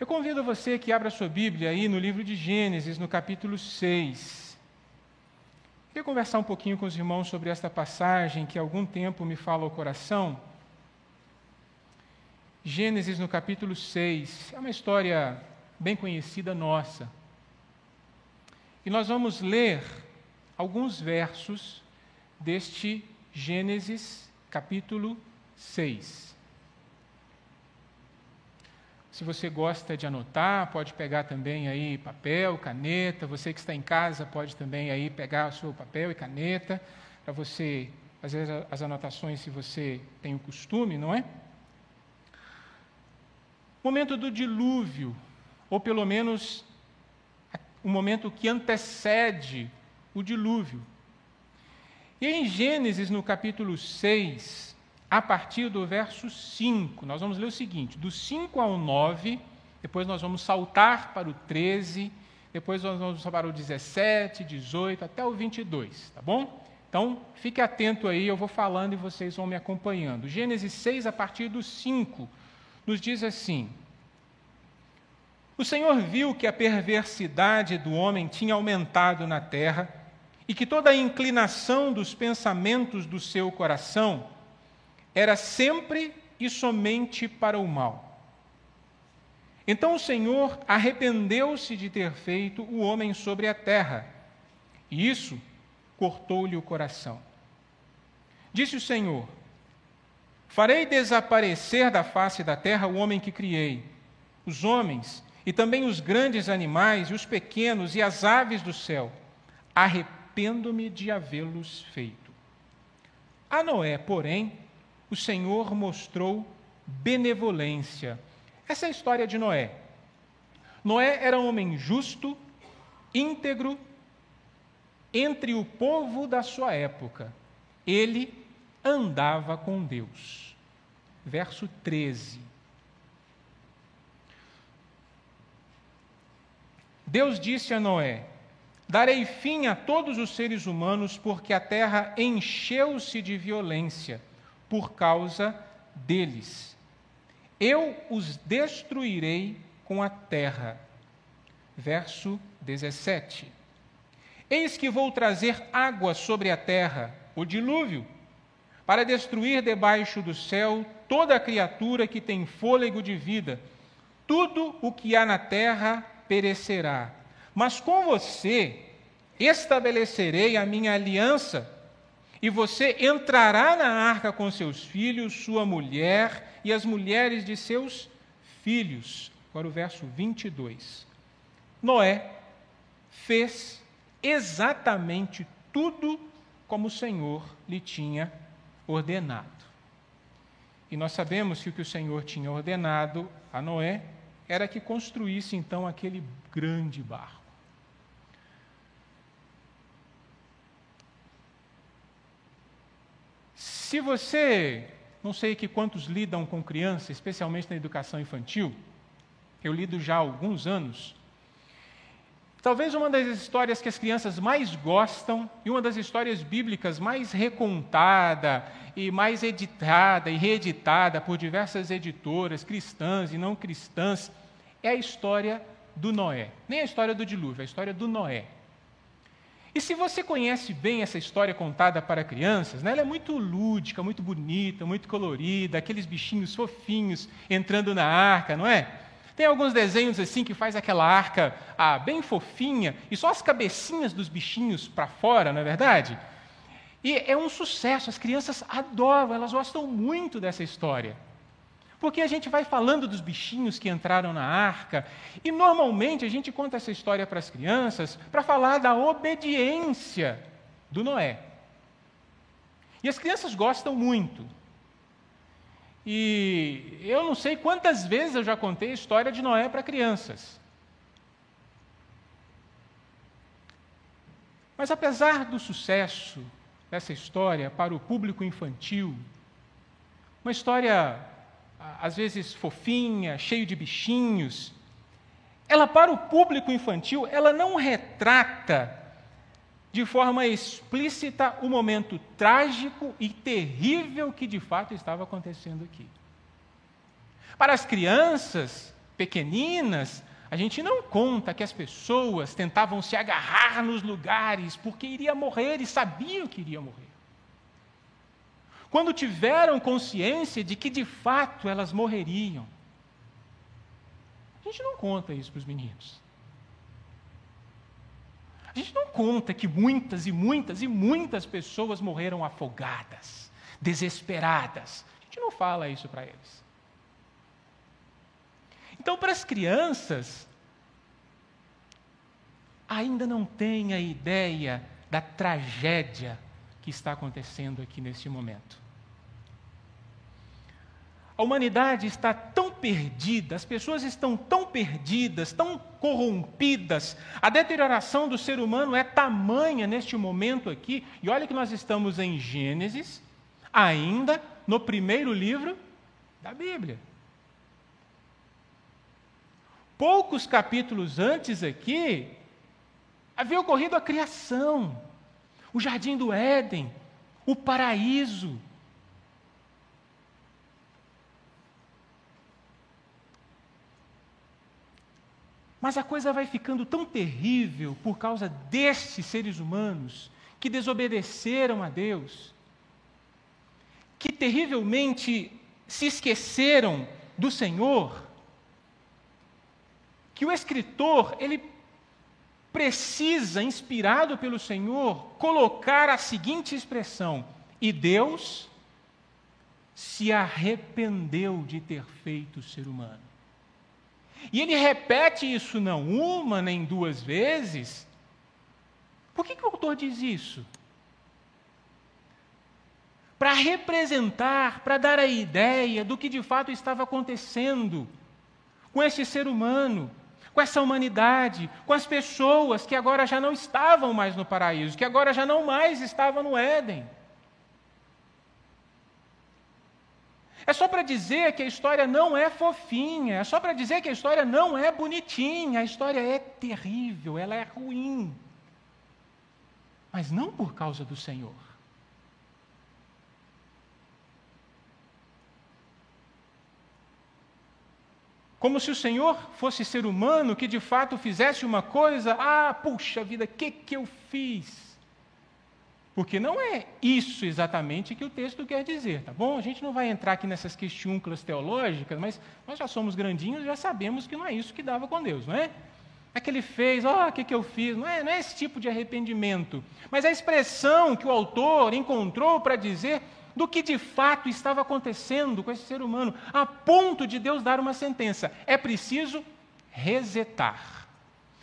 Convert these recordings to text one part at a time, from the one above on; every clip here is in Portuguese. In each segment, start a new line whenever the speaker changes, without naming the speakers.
Eu convido você que abra sua Bíblia aí no livro de Gênesis, no capítulo 6. Queria conversar um pouquinho com os irmãos sobre esta passagem que há algum tempo me fala ao coração. Gênesis no capítulo 6 é uma história bem conhecida nossa. E nós vamos ler alguns versos deste Gênesis capítulo 6. Se você gosta de anotar, pode pegar também aí papel, caneta. Você que está em casa pode também aí pegar o seu papel e caneta para você fazer as anotações se você tem o costume, não é? Momento do dilúvio, ou pelo menos o momento que antecede o dilúvio. E em Gênesis, no capítulo 6, a partir do verso 5. Nós vamos ler o seguinte: do 5 ao 9, depois nós vamos saltar para o 13, depois nós vamos para o 17, 18 até o 22, tá bom? Então, fique atento aí, eu vou falando e vocês vão me acompanhando. Gênesis 6, a partir do 5, nos diz assim: O Senhor viu que a perversidade do homem tinha aumentado na terra e que toda a inclinação dos pensamentos do seu coração era sempre e somente para o mal. Então o Senhor arrependeu-se de ter feito o homem sobre a terra, e isso cortou-lhe o coração. Disse o Senhor: Farei desaparecer da face da terra o homem que criei, os homens, e também os grandes animais, e os pequenos, e as aves do céu. Arrependo-me de havê-los feito. A Noé, porém, o Senhor mostrou benevolência. Essa é a história de Noé. Noé era um homem justo, íntegro, entre o povo da sua época. Ele andava com Deus. Verso 13. Deus disse a Noé: Darei fim a todos os seres humanos, porque a terra encheu-se de violência por causa deles. Eu os destruirei com a terra. Verso 17. Eis que vou trazer água sobre a terra, o dilúvio, para destruir debaixo do céu toda criatura que tem fôlego de vida. Tudo o que há na terra perecerá. Mas com você estabelecerei a minha aliança e você entrará na arca com seus filhos, sua mulher e as mulheres de seus filhos. Agora o verso 22. Noé fez exatamente tudo como o Senhor lhe tinha ordenado. E nós sabemos que o que o Senhor tinha ordenado a Noé era que construísse então aquele grande barco. Se você, não sei que quantos lidam com criança, especialmente na educação infantil, eu lido já há alguns anos. Talvez uma das histórias que as crianças mais gostam e uma das histórias bíblicas mais recontada e mais editada e reeditada por diversas editoras cristãs e não cristãs é a história do Noé. Nem a história do dilúvio, a história do Noé. E se você conhece bem essa história contada para crianças, né, ela é muito lúdica, muito bonita, muito colorida, aqueles bichinhos fofinhos entrando na arca, não é? Tem alguns desenhos assim que faz aquela arca ah, bem fofinha e só as cabecinhas dos bichinhos para fora, não é verdade? E é um sucesso, as crianças adoram, elas gostam muito dessa história. Porque a gente vai falando dos bichinhos que entraram na arca, e normalmente a gente conta essa história para as crianças para falar da obediência do Noé. E as crianças gostam muito. E eu não sei quantas vezes eu já contei a história de Noé para crianças. Mas apesar do sucesso dessa história para o público infantil, uma história às vezes fofinha, cheio de bichinhos, ela para o público infantil, ela não retrata de forma explícita o momento trágico e terrível que de fato estava acontecendo aqui. Para as crianças, pequeninas, a gente não conta que as pessoas tentavam se agarrar nos lugares porque iria morrer e sabiam que iria morrer. Quando tiveram consciência de que de fato elas morreriam. A gente não conta isso para os meninos. A gente não conta que muitas e muitas e muitas pessoas morreram afogadas, desesperadas. A gente não fala isso para eles. Então, para as crianças, ainda não têm a ideia da tragédia que está acontecendo aqui neste momento. A humanidade está tão perdida, as pessoas estão tão perdidas, tão corrompidas, a deterioração do ser humano é tamanha neste momento aqui, e olha que nós estamos em Gênesis, ainda no primeiro livro da Bíblia. Poucos capítulos antes aqui, havia ocorrido a criação, o jardim do Éden, o paraíso. Mas a coisa vai ficando tão terrível por causa destes seres humanos que desobedeceram a Deus, que terrivelmente se esqueceram do Senhor, que o escritor, ele precisa, inspirado pelo Senhor, colocar a seguinte expressão: e Deus se arrependeu de ter feito o ser humano. E ele repete isso não uma nem duas vezes. Por que, que o autor diz isso? Para representar, para dar a ideia do que de fato estava acontecendo com esse ser humano com essa humanidade, com as pessoas que agora já não estavam mais no paraíso, que agora já não mais estavam no Éden. É só para dizer que a história não é fofinha, é só para dizer que a história não é bonitinha, a história é terrível, ela é ruim. Mas não por causa do Senhor. Como se o Senhor fosse ser humano que de fato fizesse uma coisa, ah, puxa vida, o que, que eu fiz? Porque não é isso exatamente que o texto quer dizer, tá bom? A gente não vai entrar aqui nessas questiúnculas teológicas, mas nós já somos grandinhos, já sabemos que não é isso que dava com Deus, não é? É que ele fez, ó, oh, o que, que eu fiz? Não é, não é esse tipo de arrependimento. Mas a expressão que o autor encontrou para dizer do que de fato estava acontecendo com esse ser humano, a ponto de Deus dar uma sentença. É preciso resetar.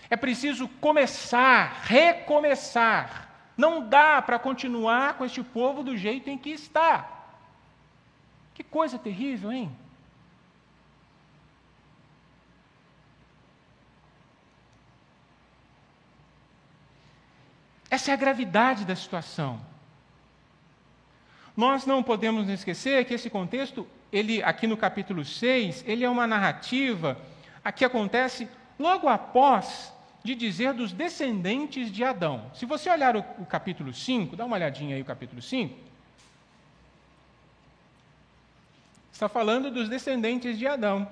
É preciso começar, recomeçar. Não dá para continuar com este povo do jeito em que está. Que coisa terrível, hein? Essa é a gravidade da situação. Nós não podemos esquecer que esse contexto, ele aqui no capítulo 6, ele é uma narrativa que acontece logo após de dizer dos descendentes de Adão. Se você olhar o, o capítulo 5, dá uma olhadinha aí o capítulo 5. Está falando dos descendentes de Adão.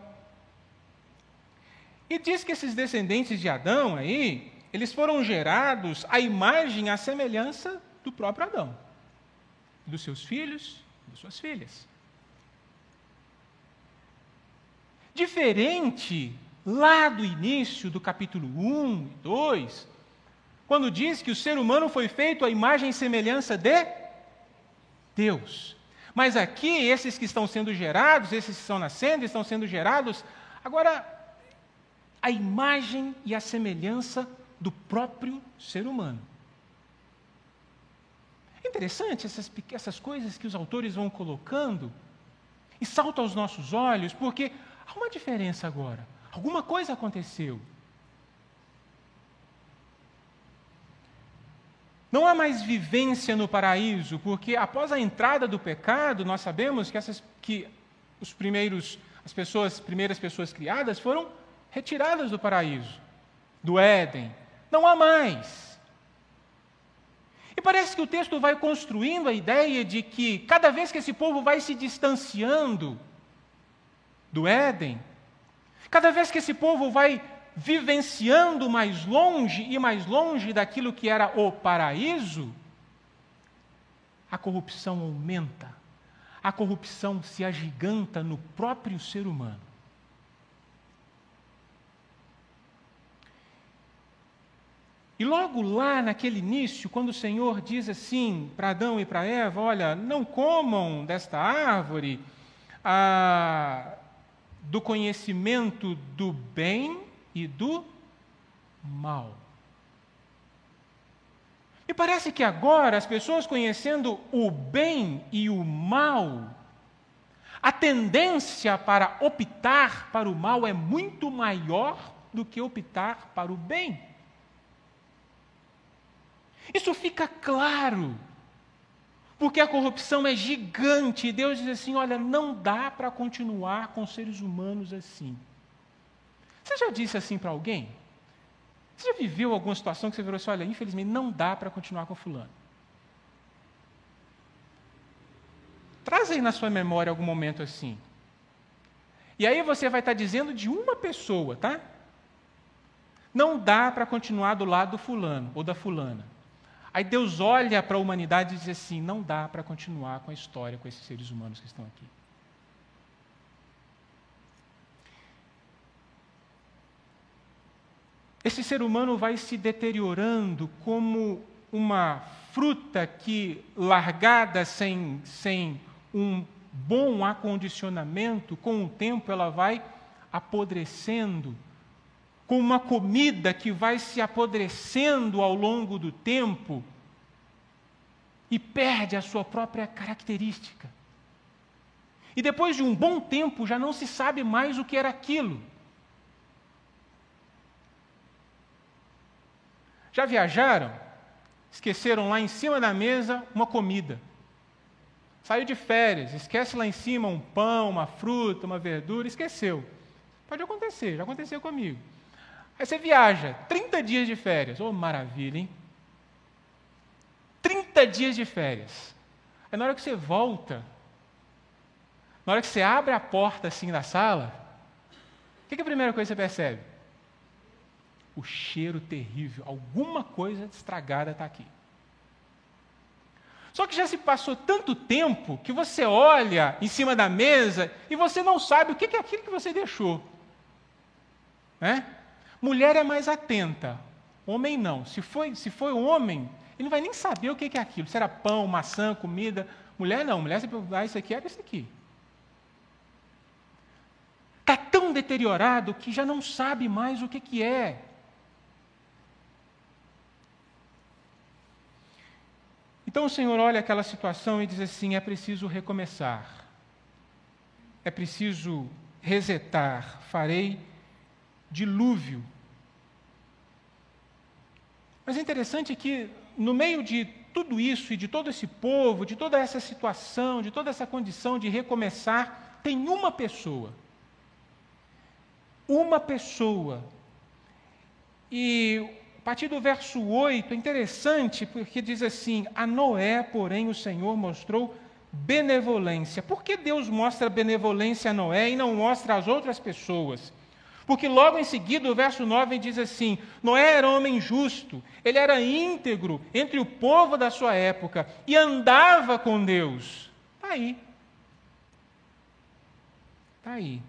E diz que esses descendentes de Adão aí, eles foram gerados à imagem à semelhança do próprio Adão dos seus filhos, das suas filhas. Diferente lá do início do capítulo 1 e 2, quando diz que o ser humano foi feito à imagem e semelhança de Deus. Mas aqui, esses que estão sendo gerados, esses que estão nascendo, estão sendo gerados, agora, a imagem e a semelhança do próprio ser humano. Interessante essas, essas coisas que os autores vão colocando e saltam aos nossos olhos, porque há uma diferença agora. Alguma coisa aconteceu. Não há mais vivência no paraíso, porque após a entrada do pecado, nós sabemos que, essas, que os primeiros, as pessoas, primeiras pessoas criadas foram retiradas do paraíso, do Éden. Não há mais. E parece que o texto vai construindo a ideia de que cada vez que esse povo vai se distanciando do Éden, Cada vez que esse povo vai vivenciando mais longe e mais longe daquilo que era o paraíso, a corrupção aumenta, a corrupção se agiganta no próprio ser humano. E logo lá naquele início, quando o Senhor diz assim para Adão e para Eva: Olha, não comam desta árvore ah, do conhecimento do bem e do mal. E parece que agora as pessoas conhecendo o bem e o mal, a tendência para optar para o mal é muito maior do que optar para o bem. Isso fica claro, porque a corrupção é gigante e Deus diz assim: olha, não dá para continuar com seres humanos assim. Você já disse assim para alguém? Você já viveu alguma situação que você virou assim: olha, infelizmente não dá para continuar com Fulano? Traz aí na sua memória algum momento assim. E aí você vai estar dizendo de uma pessoa, tá? Não dá para continuar do lado do fulano ou da fulana. Aí Deus olha para a humanidade e diz assim: não dá para continuar com a história com esses seres humanos que estão aqui. Esse ser humano vai se deteriorando como uma fruta que, largada sem, sem um bom acondicionamento, com o tempo ela vai apodrecendo com uma comida que vai se apodrecendo ao longo do tempo e perde a sua própria característica. E depois de um bom tempo já não se sabe mais o que era aquilo. Já viajaram? Esqueceram lá em cima da mesa uma comida. Saiu de férias, esquece lá em cima um pão, uma fruta, uma verdura, esqueceu. Pode acontecer, já aconteceu comigo. Aí você viaja, 30 dias de férias. Oh, maravilha, hein? 30 dias de férias. Aí na hora que você volta, na hora que você abre a porta assim da sala, o que, que é a primeira coisa que você percebe? O cheiro terrível. Alguma coisa estragada está aqui. Só que já se passou tanto tempo que você olha em cima da mesa e você não sabe o que é aquilo que você deixou. Né? Mulher é mais atenta, homem não. Se foi, se foi homem, ele não vai nem saber o que é aquilo. Se era pão, maçã, comida. Mulher não, mulher sempre ah, isso aqui era isso aqui. Está tão deteriorado que já não sabe mais o que, que é. Então o Senhor olha aquela situação e diz assim: é preciso recomeçar, é preciso resetar, farei dilúvio. Mas é interessante que, no meio de tudo isso e de todo esse povo, de toda essa situação, de toda essa condição de recomeçar, tem uma pessoa. Uma pessoa. E a partir do verso 8 é interessante porque diz assim: A Noé, porém, o Senhor mostrou benevolência. Por que Deus mostra benevolência a Noé e não mostra às outras pessoas? Porque logo em seguida o verso 9 diz assim: Noé era homem justo, ele era íntegro entre o povo da sua época e andava com Deus. Está aí. Está aí.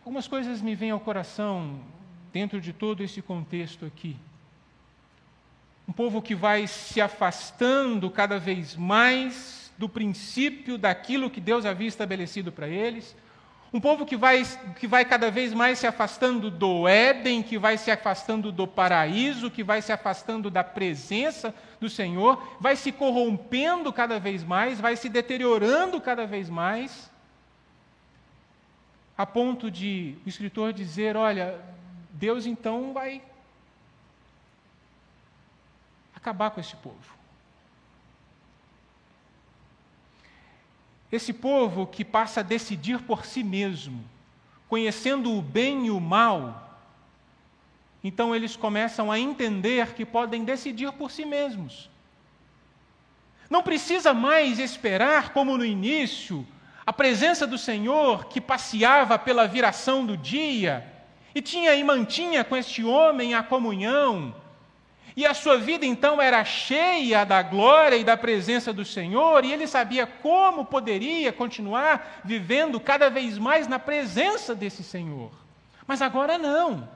Algumas coisas me vêm ao coração dentro de todo esse contexto aqui. Um povo que vai se afastando cada vez mais do princípio daquilo que Deus havia estabelecido para eles. Um povo que vai, que vai cada vez mais se afastando do Éden, que vai se afastando do paraíso, que vai se afastando da presença do Senhor, vai se corrompendo cada vez mais, vai se deteriorando cada vez mais, a ponto de o escritor dizer: olha, Deus então vai acabar com esse povo. Esse povo que passa a decidir por si mesmo, conhecendo o bem e o mal, então eles começam a entender que podem decidir por si mesmos. Não precisa mais esperar, como no início, a presença do Senhor que passeava pela viração do dia e tinha e mantinha com este homem a comunhão. E a sua vida então era cheia da glória e da presença do Senhor, e ele sabia como poderia continuar vivendo cada vez mais na presença desse Senhor. Mas agora não.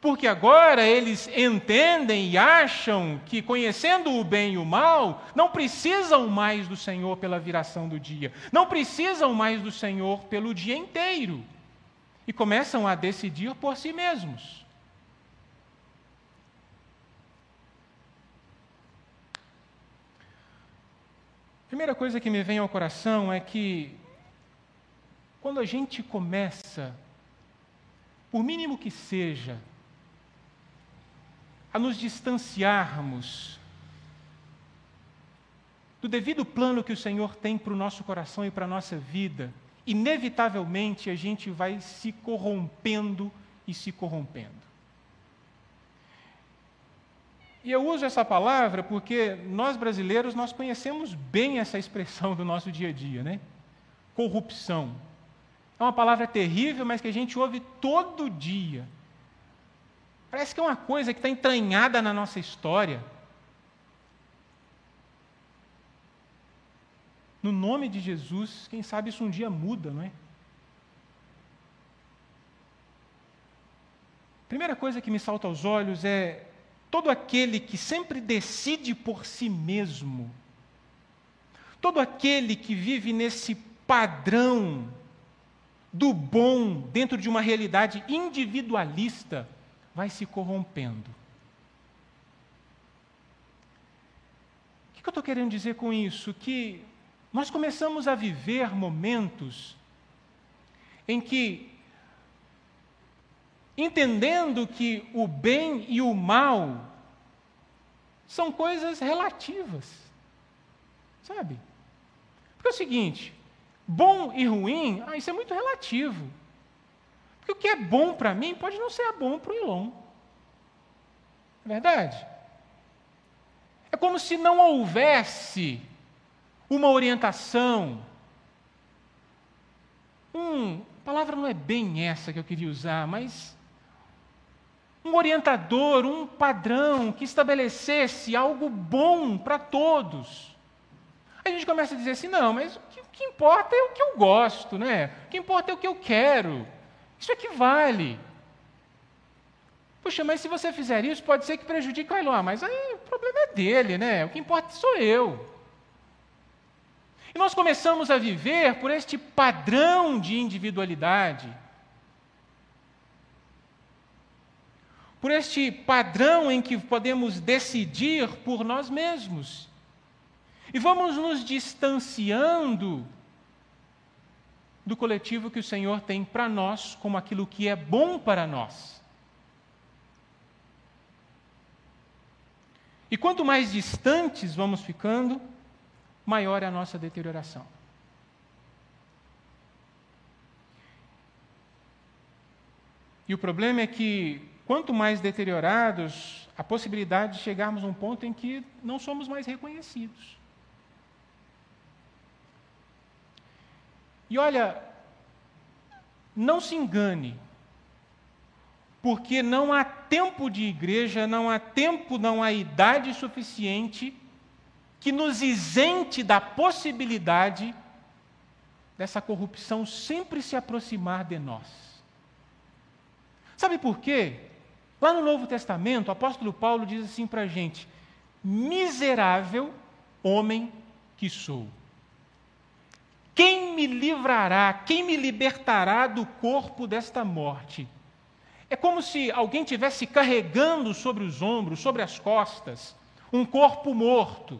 Porque agora eles entendem e acham que, conhecendo o bem e o mal, não precisam mais do Senhor pela viração do dia, não precisam mais do Senhor pelo dia inteiro. E começam a decidir por si mesmos. Primeira coisa que me vem ao coração é que, quando a gente começa, por mínimo que seja, a nos distanciarmos do devido plano que o Senhor tem para o nosso coração e para a nossa vida, inevitavelmente a gente vai se corrompendo e se corrompendo. E eu uso essa palavra porque nós brasileiros nós conhecemos bem essa expressão do nosso dia a dia, né? Corrupção. É uma palavra terrível, mas que a gente ouve todo dia. Parece que é uma coisa que está entranhada na nossa história. No nome de Jesus, quem sabe isso um dia muda, não é? Primeira coisa que me salta aos olhos é todo aquele que sempre decide por si mesmo, todo aquele que vive nesse padrão do bom dentro de uma realidade individualista, vai se corrompendo. O que eu estou querendo dizer com isso? Que nós começamos a viver momentos em que entendendo que o bem e o mal são coisas relativas. Sabe? Porque é o seguinte: bom e ruim, ah, isso é muito relativo. Porque o que é bom para mim pode não ser bom para o Ilon. É verdade? É como se não houvesse uma orientação, um, a palavra não é bem essa que eu queria usar, mas um orientador, um padrão que estabelecesse algo bom para todos. A gente começa a dizer assim: não, mas o que, o que, importa é o que eu gosto, né? O que importa é o que eu quero. Isso é que vale. Puxa, mas se você fizer isso, pode ser que prejudique o Ailoa, mas aí o problema é dele, né? O que importa sou eu. E nós começamos a viver por este padrão de individualidade. Por este padrão em que podemos decidir por nós mesmos. E vamos nos distanciando do coletivo que o Senhor tem para nós, como aquilo que é bom para nós. E quanto mais distantes vamos ficando, maior é a nossa deterioração. E o problema é que quanto mais deteriorados, a possibilidade de chegarmos a um ponto em que não somos mais reconhecidos. E olha, não se engane, porque não há tempo de igreja, não há tempo, não há idade suficiente que nos isente da possibilidade dessa corrupção sempre se aproximar de nós. Sabe por quê? Lá no Novo Testamento, o apóstolo Paulo diz assim para a gente: miserável homem que sou. Quem me livrará, quem me libertará do corpo desta morte? É como se alguém tivesse carregando sobre os ombros, sobre as costas, um corpo morto.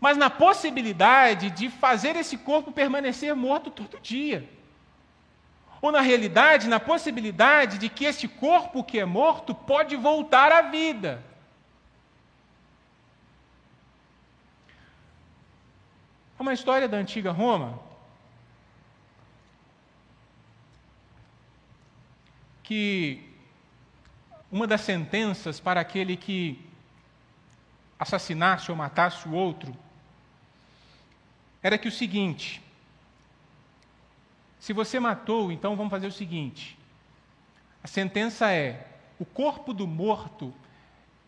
Mas na possibilidade de fazer esse corpo permanecer morto todo dia ou na realidade, na possibilidade de que este corpo que é morto pode voltar à vida. É uma história da antiga Roma que uma das sentenças para aquele que assassinasse ou matasse o outro era que o seguinte: se você matou, então vamos fazer o seguinte. A sentença é: o corpo do morto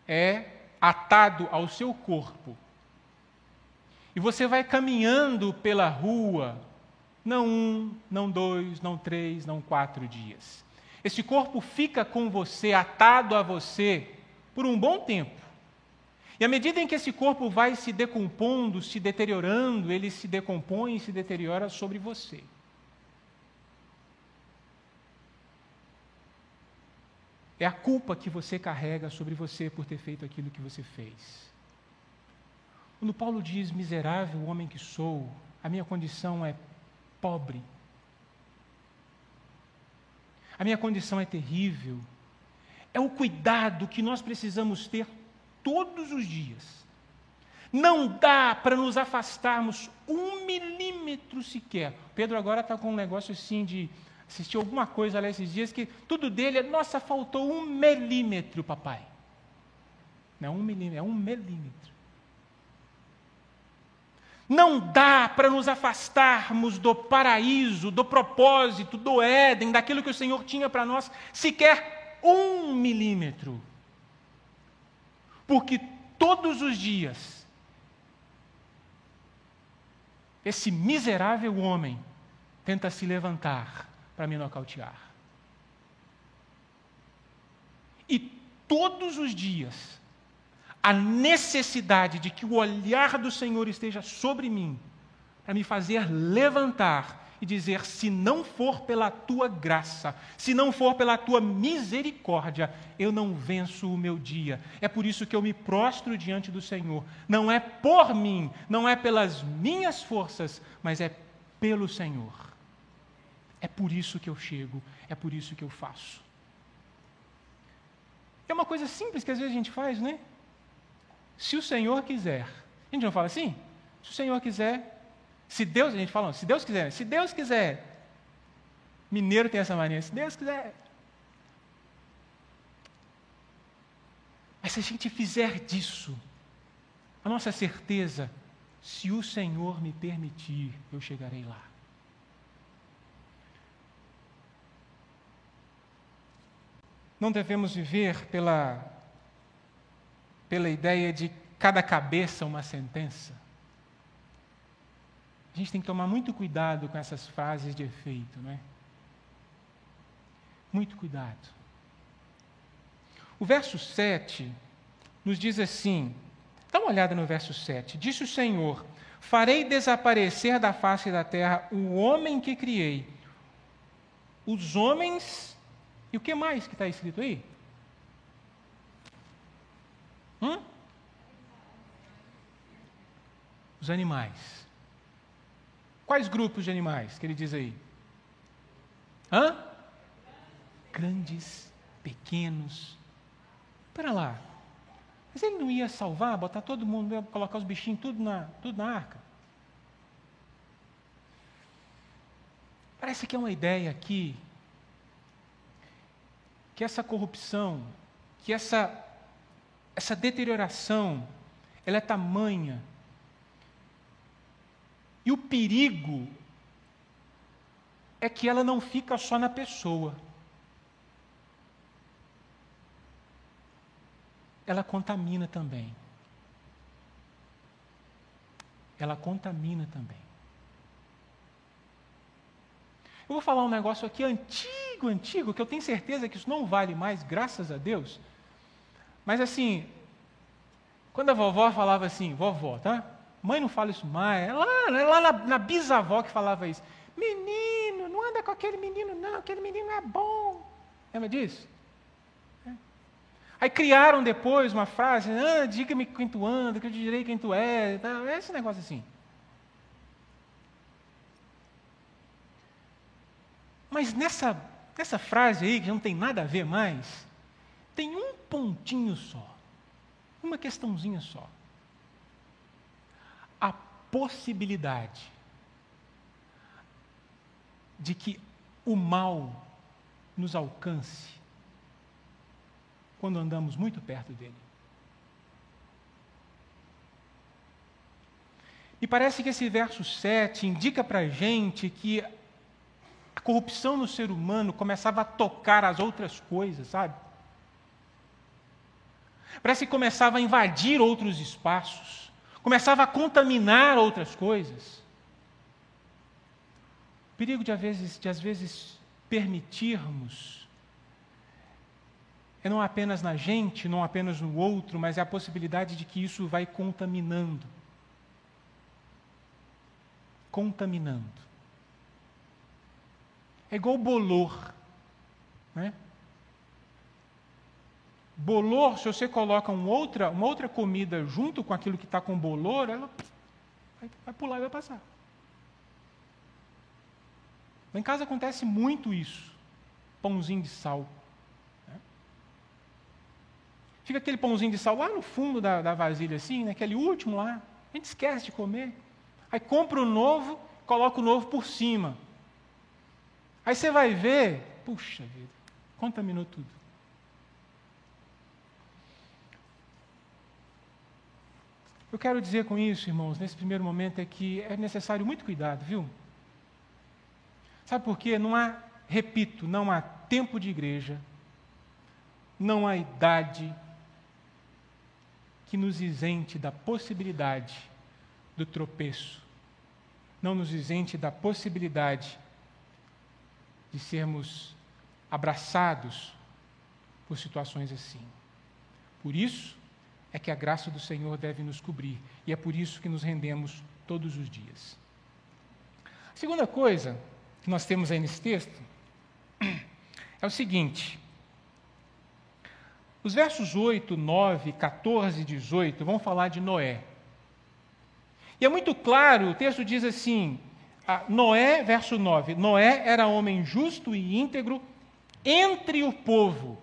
é atado ao seu corpo. E você vai caminhando pela rua, não um, não dois, não três, não quatro dias. Esse corpo fica com você, atado a você, por um bom tempo. E à medida em que esse corpo vai se decompondo, se deteriorando, ele se decompõe e se deteriora sobre você. É a culpa que você carrega sobre você por ter feito aquilo que você fez. Quando Paulo diz miserável homem que sou, a minha condição é pobre. A minha condição é terrível. É o cuidado que nós precisamos ter todos os dias. Não dá para nos afastarmos um milímetro sequer. Pedro agora está com um negócio assim de assistiu alguma coisa lá esses dias que tudo dele é, nossa, faltou um milímetro, papai. Não é um milímetro, é um milímetro. Não dá para nos afastarmos do paraíso, do propósito, do Éden, daquilo que o Senhor tinha para nós, sequer um milímetro. Porque todos os dias, esse miserável homem tenta se levantar para me nocautear. E todos os dias, a necessidade de que o olhar do Senhor esteja sobre mim, para me fazer levantar e dizer: se não for pela tua graça, se não for pela tua misericórdia, eu não venço o meu dia. É por isso que eu me prostro diante do Senhor. Não é por mim, não é pelas minhas forças, mas é pelo Senhor. É por isso que eu chego, é por isso que eu faço. É uma coisa simples que às vezes a gente faz, né? Se o Senhor quiser. A gente não fala assim? Se o Senhor quiser, se Deus, a gente fala, se Deus quiser, se Deus quiser. Mineiro tem essa mania, se Deus quiser. Mas se a gente fizer disso, a nossa certeza, se o Senhor me permitir, eu chegarei lá. Não devemos viver pela, pela ideia de cada cabeça uma sentença. A gente tem que tomar muito cuidado com essas frases de efeito, não é? Muito cuidado. O verso 7 nos diz assim: dá uma olhada no verso 7. Disse o Senhor: Farei desaparecer da face da terra o homem que criei, os homens e o que mais que está escrito aí? Hum? Os animais. Quais grupos de animais que ele diz aí? Hã? Grandes, pequenos. Para lá. Mas ele não ia salvar, botar todo mundo, colocar os bichinhos tudo na, tudo na arca? Parece que é uma ideia aqui que essa corrupção, que essa, essa deterioração, ela é tamanha. E o perigo é que ela não fica só na pessoa. Ela contamina também. Ela contamina também. Eu vou falar um negócio aqui antigo, antigo, que eu tenho certeza que isso não vale mais, graças a Deus. Mas assim, quando a vovó falava assim, vovó, tá? Mãe não fala isso mais, é lá, é lá na, na bisavó que falava isso. Menino, não anda com aquele menino, não, aquele menino é bom. Lembra disso? É. Aí criaram depois uma frase, ah, diga-me quem tu anda, que eu te direi quem tu é, tá? esse negócio assim. Mas nessa, nessa frase aí, que não tem nada a ver mais, tem um pontinho só, uma questãozinha só. A possibilidade de que o mal nos alcance quando andamos muito perto dele. E parece que esse verso 7 indica para a gente que corrupção no ser humano começava a tocar as outras coisas, sabe? Parece que começava a invadir outros espaços, começava a contaminar outras coisas. O perigo de às vezes, de às vezes permitirmos é não apenas na gente, não apenas no outro, mas é a possibilidade de que isso vai contaminando. Contaminando. É igual bolor. Né? Bolor, se você coloca um outra, uma outra comida junto com aquilo que está com bolor, ela vai, vai pular e vai passar. Lá em casa acontece muito isso. Pãozinho de sal. Né? Fica aquele pãozinho de sal lá no fundo da, da vasilha, assim, naquele né? último lá. A gente esquece de comer. Aí compra o novo, coloca o novo por cima. Aí você vai ver, puxa vida, contaminou tudo. Eu quero dizer com isso, irmãos, nesse primeiro momento, é que é necessário muito cuidado, viu? Sabe por quê? Não há, repito, não há tempo de igreja, não há idade que nos isente da possibilidade do tropeço, não nos isente da possibilidade de sermos abraçados por situações assim. Por isso, é que a graça do Senhor deve nos cobrir. E é por isso que nos rendemos todos os dias. A segunda coisa que nós temos aí nesse texto é o seguinte. Os versos 8, 9, 14 e 18 vão falar de Noé. E é muito claro, o texto diz assim: Noé, verso 9: Noé era homem justo e íntegro entre o povo.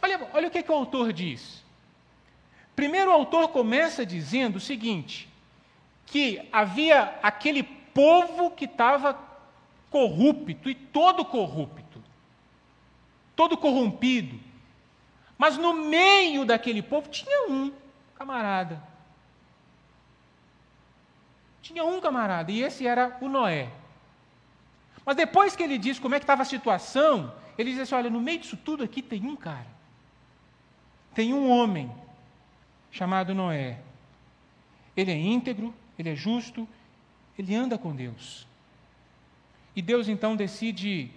Olha, olha o que, que o autor diz. Primeiro, o autor começa dizendo o seguinte: que havia aquele povo que estava corrupto e todo corrupto, todo corrompido. Mas no meio daquele povo tinha um camarada. Tinha um camarada, e esse era o Noé. Mas depois que ele diz como é que estava a situação, ele diz assim: olha, no meio disso tudo aqui tem um cara. Tem um homem chamado Noé. Ele é íntegro, ele é justo, ele anda com Deus. E Deus então decide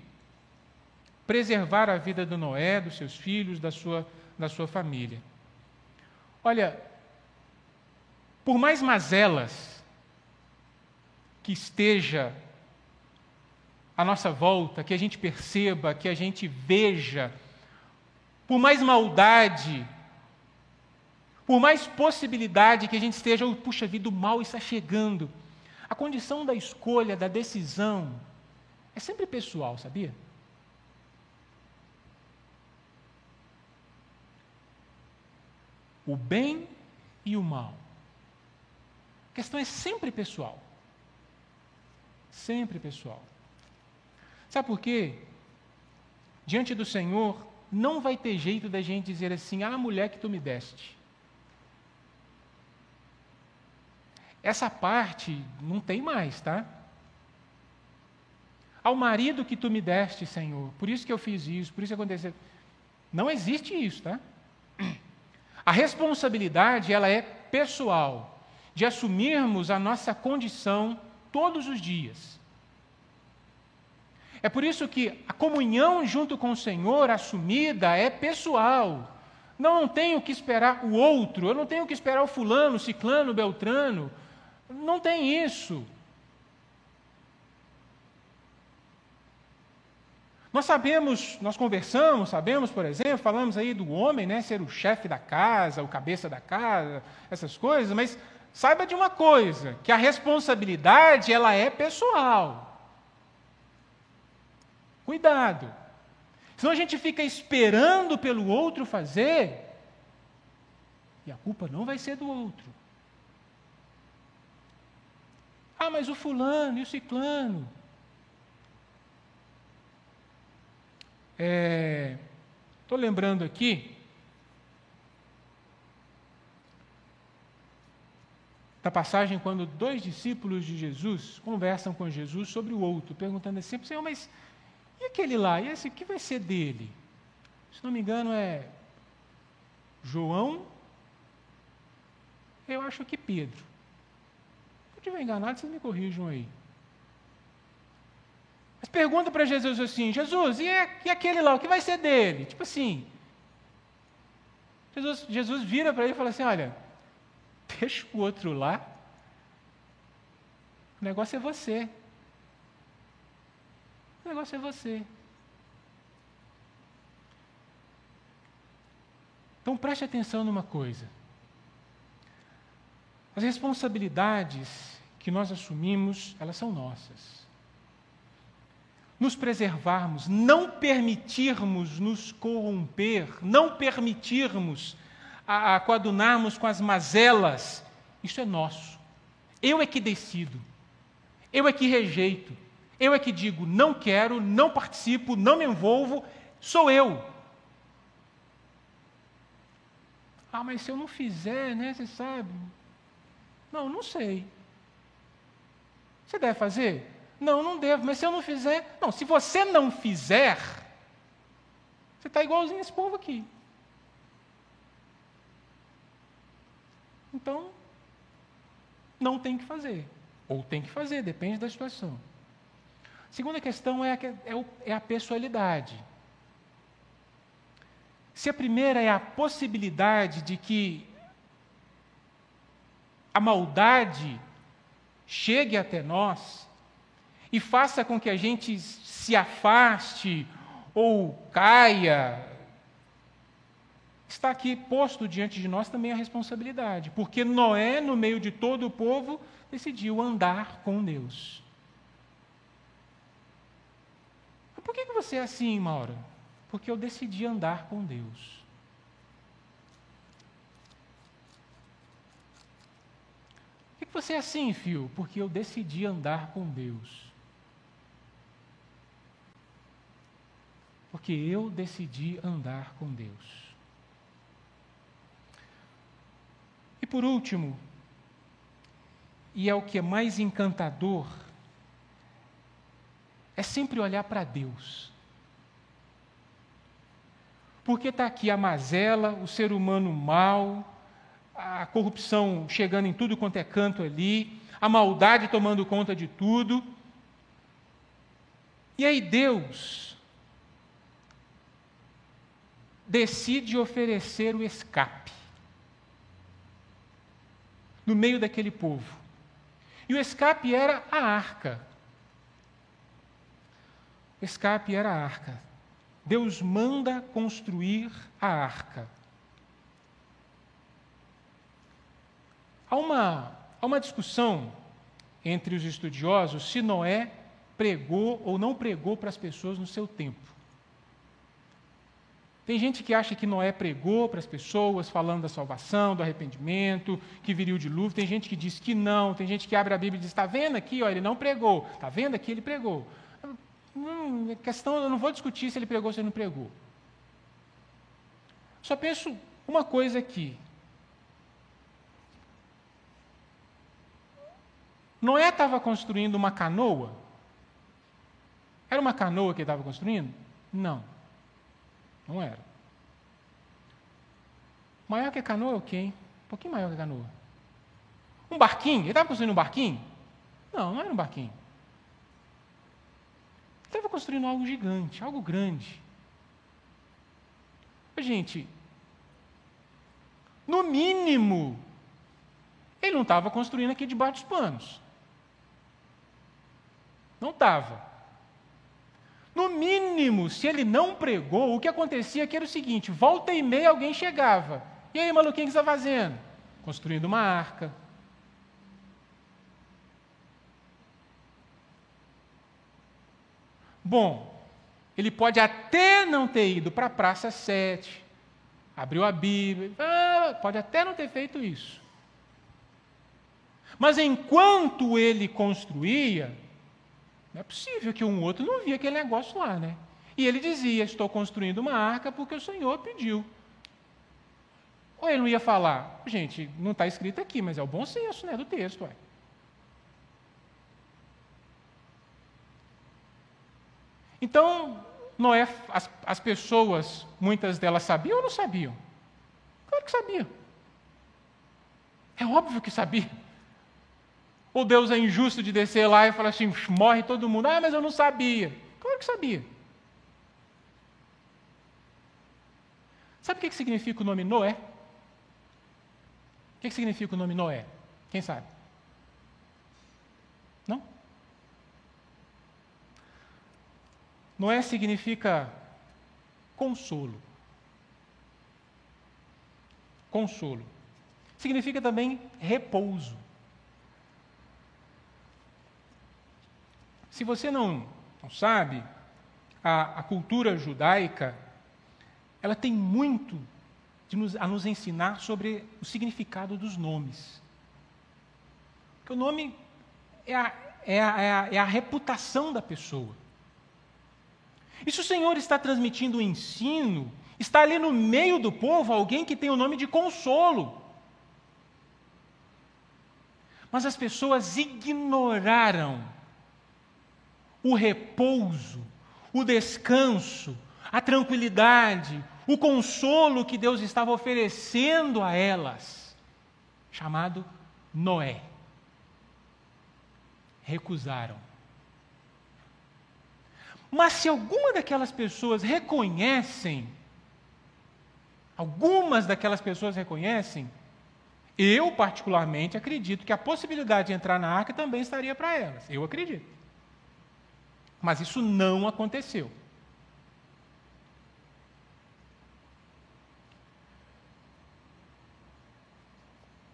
preservar a vida do Noé, dos seus filhos, da sua, da sua família. Olha, por mais mazelas que esteja à nossa volta, que a gente perceba, que a gente veja, por mais maldade por mais possibilidade que a gente esteja, oh, puxa vida, o mal está chegando. A condição da escolha, da decisão, é sempre pessoal, sabia? O bem e o mal. A questão é sempre pessoal. Sempre pessoal. Sabe por quê? Diante do Senhor, não vai ter jeito da gente dizer assim: ah, mulher que tu me deste. Essa parte não tem mais, tá? Ao marido que tu me deste, Senhor, por isso que eu fiz isso, por isso que aconteceu. Não existe isso, tá? A responsabilidade, ela é pessoal, de assumirmos a nossa condição todos os dias. É por isso que a comunhão junto com o Senhor assumida é pessoal. Não, tenho que esperar o outro, eu não tenho que esperar o fulano, o ciclano, o beltrano, não tem isso. Nós sabemos, nós conversamos, sabemos, por exemplo, falamos aí do homem, né, ser o chefe da casa, o cabeça da casa, essas coisas, mas saiba de uma coisa, que a responsabilidade ela é pessoal. Cuidado. Senão a gente fica esperando pelo outro fazer, e a culpa não vai ser do outro. Ah, mas o fulano e o ciclano. Estou é, lembrando aqui. Da passagem quando dois discípulos de Jesus conversam com Jesus sobre o outro, perguntando assim: Senhor, mas e aquele lá? E esse, o que vai ser dele? Se não me engano, é João, eu acho que Pedro. Se eu estiver enganado, vocês me corrijam aí. Mas pergunta para Jesus assim: Jesus, e, e, aquele lá, o que vai ser dele? Tipo assim. Jesus, Jesus vira para ele e fala assim: Olha, deixa o outro lá. O negócio é você. O negócio é você. Então preste atenção numa coisa. As responsabilidades que nós assumimos, elas são nossas nos preservarmos, não permitirmos nos corromper, não permitirmos a, a coadunarmos com as mazelas, isso é nosso. Eu é que decido, eu é que rejeito, eu é que digo não quero, não participo, não me envolvo, sou eu. Ah, mas se eu não fizer, né, você sabe? Não, não sei. Você deve fazer? Não, não devo, mas se eu não fizer. Não, se você não fizer, você está igualzinho esse povo aqui. Então, não tem que fazer. Ou tem que fazer, depende da situação. Segunda questão é a, é, é a pessoalidade. Se a primeira é a possibilidade de que a maldade chegue até nós, e faça com que a gente se afaste ou caia. Está aqui posto diante de nós também a responsabilidade, porque Noé, no meio de todo o povo, decidiu andar com Deus. Por que você é assim, Maura? Porque eu decidi andar com Deus. Por que você é assim, filho? Porque eu decidi andar com Deus. porque eu decidi andar com Deus. E por último, e é o que é mais encantador, é sempre olhar para Deus. Porque está aqui a mazela, o ser humano mau, a corrupção chegando em tudo quanto é canto ali, a maldade tomando conta de tudo. E aí Deus, decide oferecer o escape no meio daquele povo. E o escape era a arca. O escape era a arca. Deus manda construir a arca. Há uma, há uma discussão entre os estudiosos se Noé pregou ou não pregou para as pessoas no seu tempo. Tem gente que acha que Noé pregou para as pessoas, falando da salvação, do arrependimento, que viria o dilúvio. Tem gente que diz que não. Tem gente que abre a Bíblia e diz: está vendo aqui, ó, ele não pregou. Está vendo aqui, ele pregou. Hum, a questão, eu não vou discutir se ele pregou ou se ele não pregou. Só penso uma coisa aqui. Noé estava construindo uma canoa? Era uma canoa que ele estava construindo? Não. Não era. Maior que a canoa é o quê, hein? Um pouquinho maior que a canoa. Um barquinho? Ele estava construindo um barquinho? Não, não era um barquinho. Ele estava construindo algo gigante, algo grande. Gente, no mínimo, ele não estava construindo aqui debaixo dos panos. Não estava. No mínimo, se ele não pregou, o que acontecia aqui era o seguinte: volta e meia alguém chegava. E aí, maluquinho, o que está fazendo? Construindo uma arca. Bom, ele pode até não ter ido para a Praça 7, abriu a Bíblia, ah, pode até não ter feito isso. Mas enquanto ele construía, não é possível que um outro não via aquele negócio lá, né? E ele dizia: Estou construindo uma arca porque o Senhor pediu. Ou ele não ia falar, gente, não está escrito aqui, mas é o bom senso né, do texto. Ué. Então, Noé, as, as pessoas, muitas delas sabiam ou não sabiam? Claro que sabiam. É óbvio que sabia. Ou Deus é injusto de descer lá e falar assim, morre todo mundo. Ah, mas eu não sabia. Claro que sabia. Sabe o que significa o nome Noé? O que significa o nome Noé? Quem sabe? Não? Noé significa consolo. Consolo. Significa também repouso. Se você não, não sabe, a, a cultura judaica ela tem muito nos, a nos ensinar sobre o significado dos nomes. Porque o nome é a, é a, é a, é a reputação da pessoa. E se o Senhor está transmitindo o ensino, está ali no meio do povo alguém que tem o nome de consolo. Mas as pessoas ignoraram o repouso, o descanso, a tranquilidade, o consolo que Deus estava oferecendo a elas, chamado Noé. Recusaram. Mas se alguma daquelas pessoas reconhecem, algumas daquelas pessoas reconhecem, eu particularmente acredito que a possibilidade de entrar na arca também estaria para elas. Eu acredito. Mas isso não aconteceu.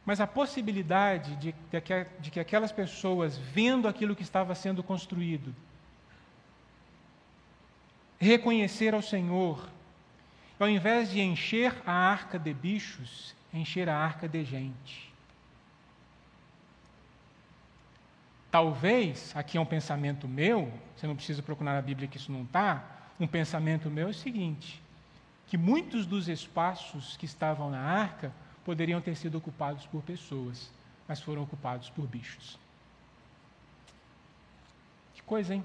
Mas a possibilidade de, de, que, de que aquelas pessoas, vendo aquilo que estava sendo construído, reconhecer ao Senhor, ao invés de encher a arca de bichos, encher a arca de gente. Talvez, aqui é um pensamento meu, você não precisa procurar na Bíblia que isso não está, um pensamento meu é o seguinte: que muitos dos espaços que estavam na arca poderiam ter sido ocupados por pessoas, mas foram ocupados por bichos. Que coisa, hein?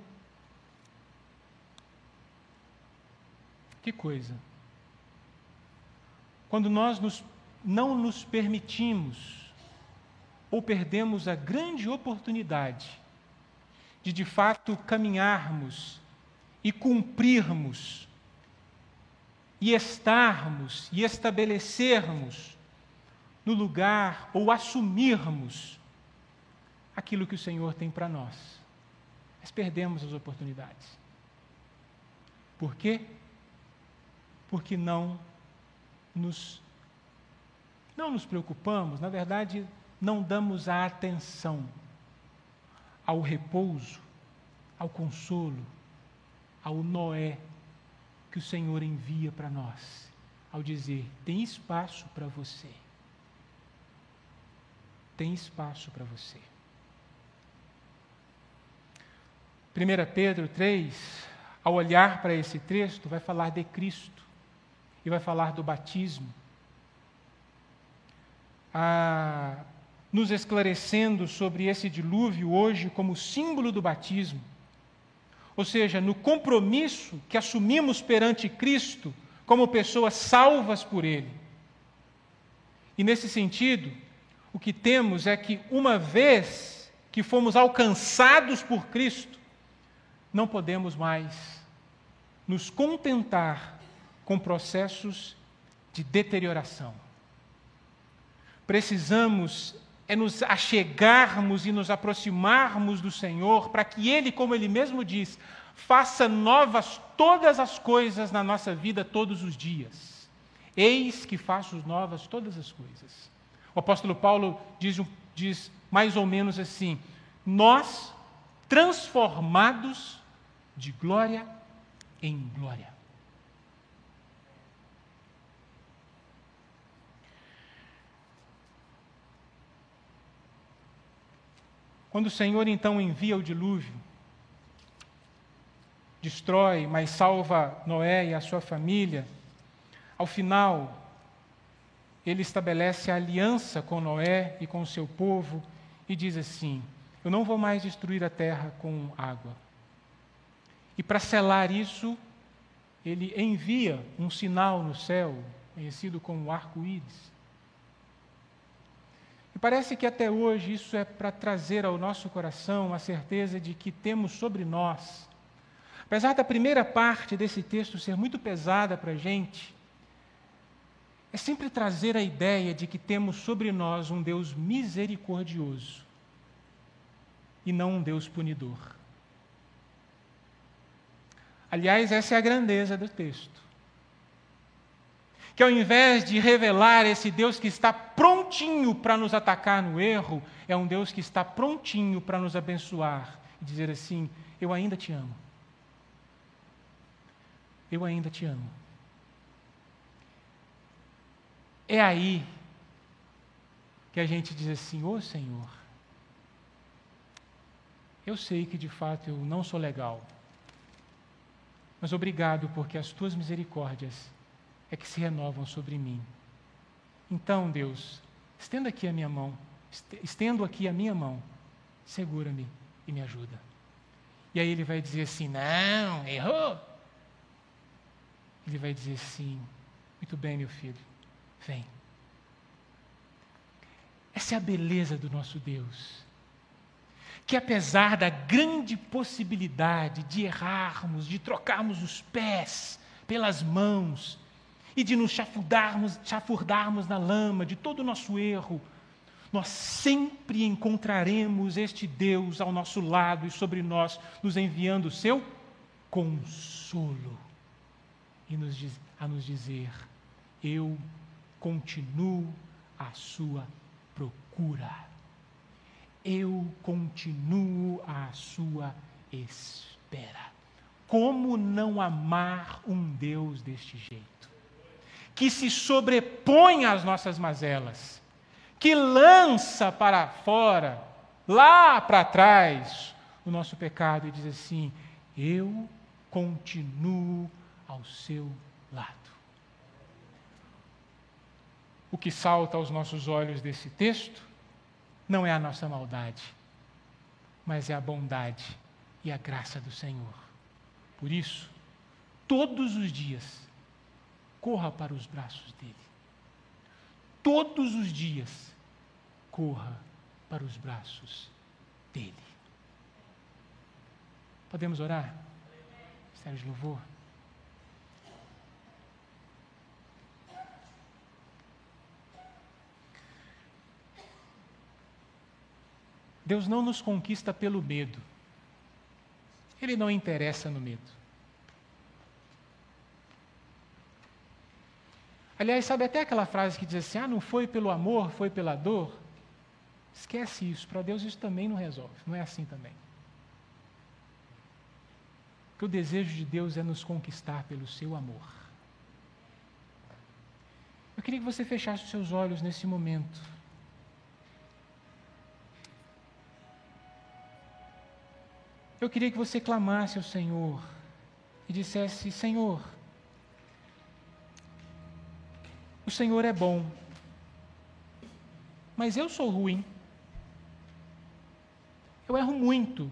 Que coisa. Quando nós nos, não nos permitimos ou perdemos a grande oportunidade de de fato caminharmos e cumprirmos e estarmos e estabelecermos no lugar ou assumirmos aquilo que o Senhor tem para nós. Mas perdemos as oportunidades. Por quê? Porque não nos não nos preocupamos, na verdade, não damos a atenção ao repouso, ao consolo, ao Noé que o Senhor envia para nós, ao dizer: tem espaço para você tem espaço para você. 1 Pedro 3, ao olhar para esse texto, vai falar de Cristo e vai falar do batismo, ah, nos esclarecendo sobre esse dilúvio hoje como símbolo do batismo, ou seja, no compromisso que assumimos perante Cristo como pessoas salvas por Ele. E nesse sentido, o que temos é que, uma vez que fomos alcançados por Cristo, não podemos mais nos contentar com processos de deterioração. Precisamos é nos achegarmos e nos aproximarmos do Senhor, para que Ele, como Ele mesmo diz, faça novas todas as coisas na nossa vida todos os dias. Eis que faço novas todas as coisas. O apóstolo Paulo diz, diz mais ou menos assim: Nós transformados de glória em glória. Quando o Senhor então envia o dilúvio, destrói, mas salva Noé e a sua família, ao final, ele estabelece a aliança com Noé e com o seu povo e diz assim: Eu não vou mais destruir a terra com água. E para selar isso, ele envia um sinal no céu, conhecido como arco-íris. Parece que até hoje isso é para trazer ao nosso coração a certeza de que temos sobre nós, apesar da primeira parte desse texto ser muito pesada para a gente, é sempre trazer a ideia de que temos sobre nós um Deus misericordioso e não um Deus punidor. Aliás, essa é a grandeza do texto. Que ao invés de revelar esse Deus que está prontinho para nos atacar no erro, é um Deus que está prontinho para nos abençoar e dizer assim: Eu ainda te amo. Eu ainda te amo. É aí que a gente diz assim: Ô oh, Senhor, eu sei que de fato eu não sou legal, mas obrigado porque as tuas misericórdias é que se renovam sobre mim. Então, Deus, estenda aqui a minha mão, estendo aqui a minha mão, segura-me e me ajuda. E aí ele vai dizer assim: Não, errou. Ele vai dizer assim: Muito bem, meu filho, vem. Essa é a beleza do nosso Deus. Que apesar da grande possibilidade de errarmos, de trocarmos os pés pelas mãos e de nos chafurdarmos, chafurdarmos na lama de todo o nosso erro, nós sempre encontraremos este Deus ao nosso lado e sobre nós, nos enviando o seu consolo e nos, a nos dizer: Eu continuo à sua procura. Eu continuo à sua espera. Como não amar um Deus deste jeito? Que se sobrepõe às nossas mazelas, que lança para fora, lá para trás, o nosso pecado e diz assim: Eu continuo ao seu lado. O que salta aos nossos olhos desse texto não é a nossa maldade, mas é a bondade e a graça do Senhor. Por isso, todos os dias, corra para os braços dele. Todos os dias, corra para os braços dele. Podemos orar? Ministério de louvor. Deus não nos conquista pelo medo. Ele não interessa no medo. Aliás, sabe até aquela frase que diz assim: ah, não foi pelo amor, foi pela dor? Esquece isso, para Deus isso também não resolve, não é assim também. Porque o desejo de Deus é nos conquistar pelo seu amor. Eu queria que você fechasse os seus olhos nesse momento. Eu queria que você clamasse ao Senhor e dissesse: Senhor, o Senhor é bom, mas eu sou ruim. Eu erro muito.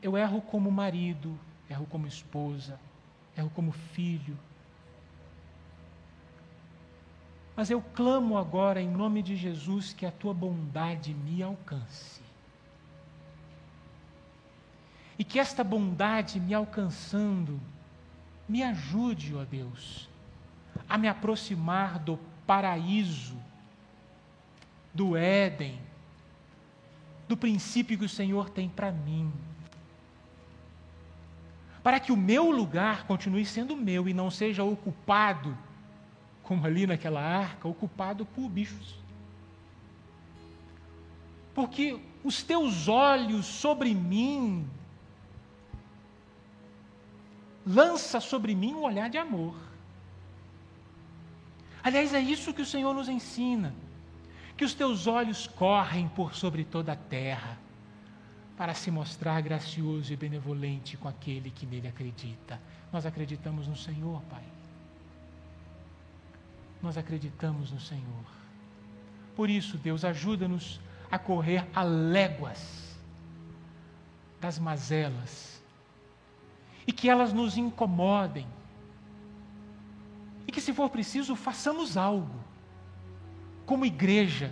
Eu erro como marido, erro como esposa, erro como filho. Mas eu clamo agora em nome de Jesus que a tua bondade me alcance. E que esta bondade me alcançando, me ajude, ó Deus, a me aproximar do paraíso, do Éden, do princípio que o Senhor tem para mim. Para que o meu lugar continue sendo meu e não seja ocupado, como ali naquela arca, ocupado por bichos. Porque os teus olhos sobre mim lança sobre mim um olhar de amor. Aliás, é isso que o Senhor nos ensina: que os teus olhos correm por sobre toda a terra, para se mostrar gracioso e benevolente com aquele que nele acredita. Nós acreditamos no Senhor, Pai. nós acreditamos no Senhor. Por isso, Deus, ajuda-nos a correr a léguas das mazelas e que elas nos incomodem e que, se for preciso, façamos algo, como igreja,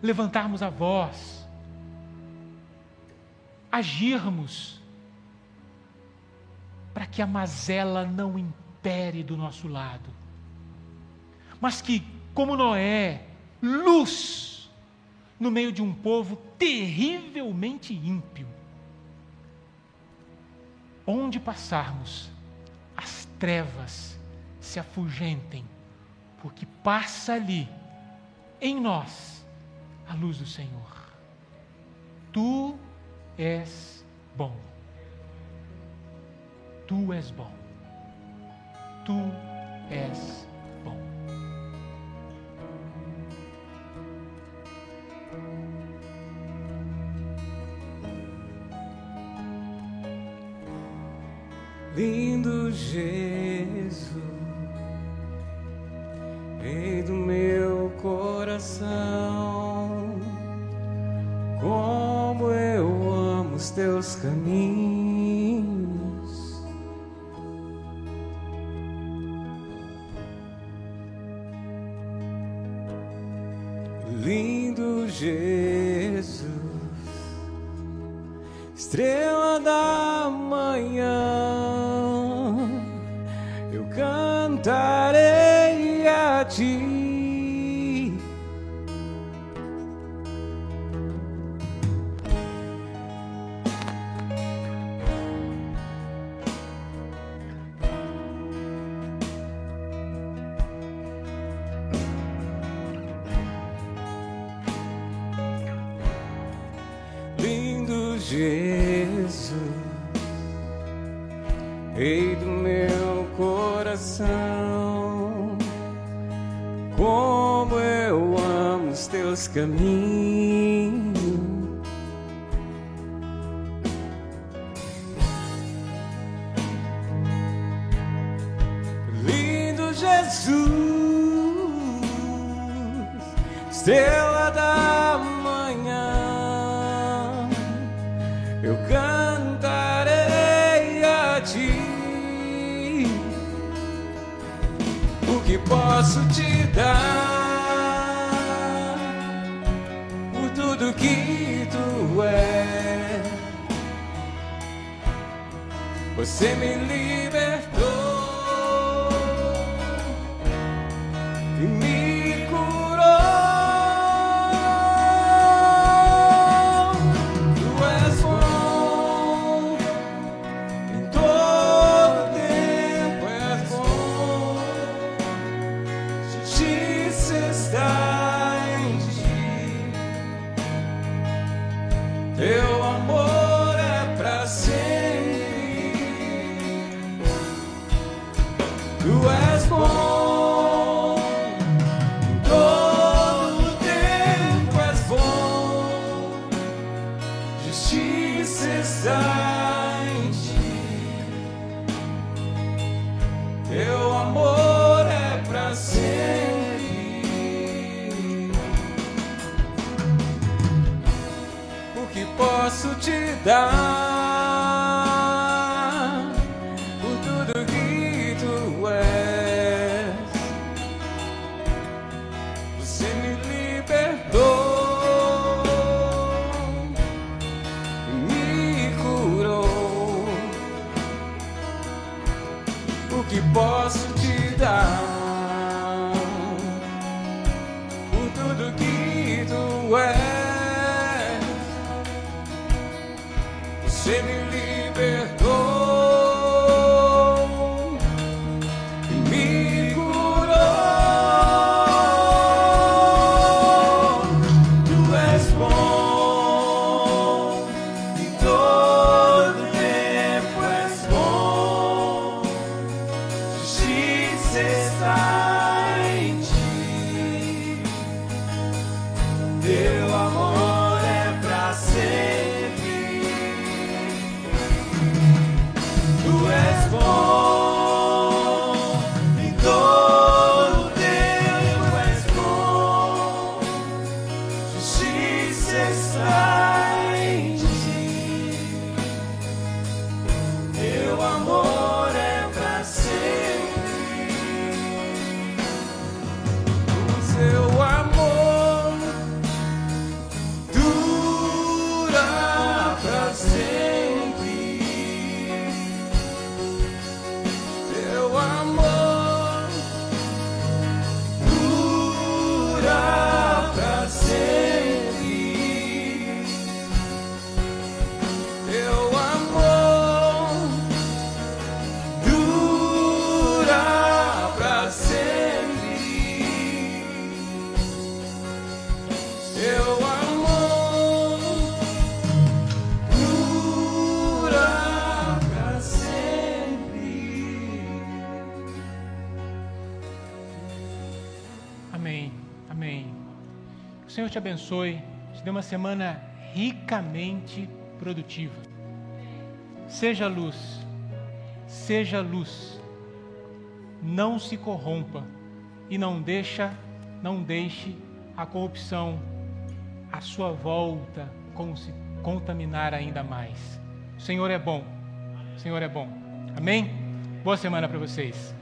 levantarmos a voz, agirmos, para que a mazela não impere do nosso lado, mas que, como Noé, luz no meio de um povo terrivelmente ímpio. Onde passarmos, as trevas se afugentem, porque passa ali, em nós, a luz do Senhor. Tu és bom. Tu és bom. Tu és bom.
Lindo Jesus. Rei do meu coração, como eu amo os teus caminhos. Lindo Jesus, estrela da manhã, eu cantarei a
Senhor te abençoe, te dê uma semana ricamente produtiva. Seja luz, seja luz. Não se corrompa e não deixa, não deixe a corrupção à sua volta se contaminar ainda mais. O Senhor é bom. O Senhor é bom. Amém? Boa semana para vocês.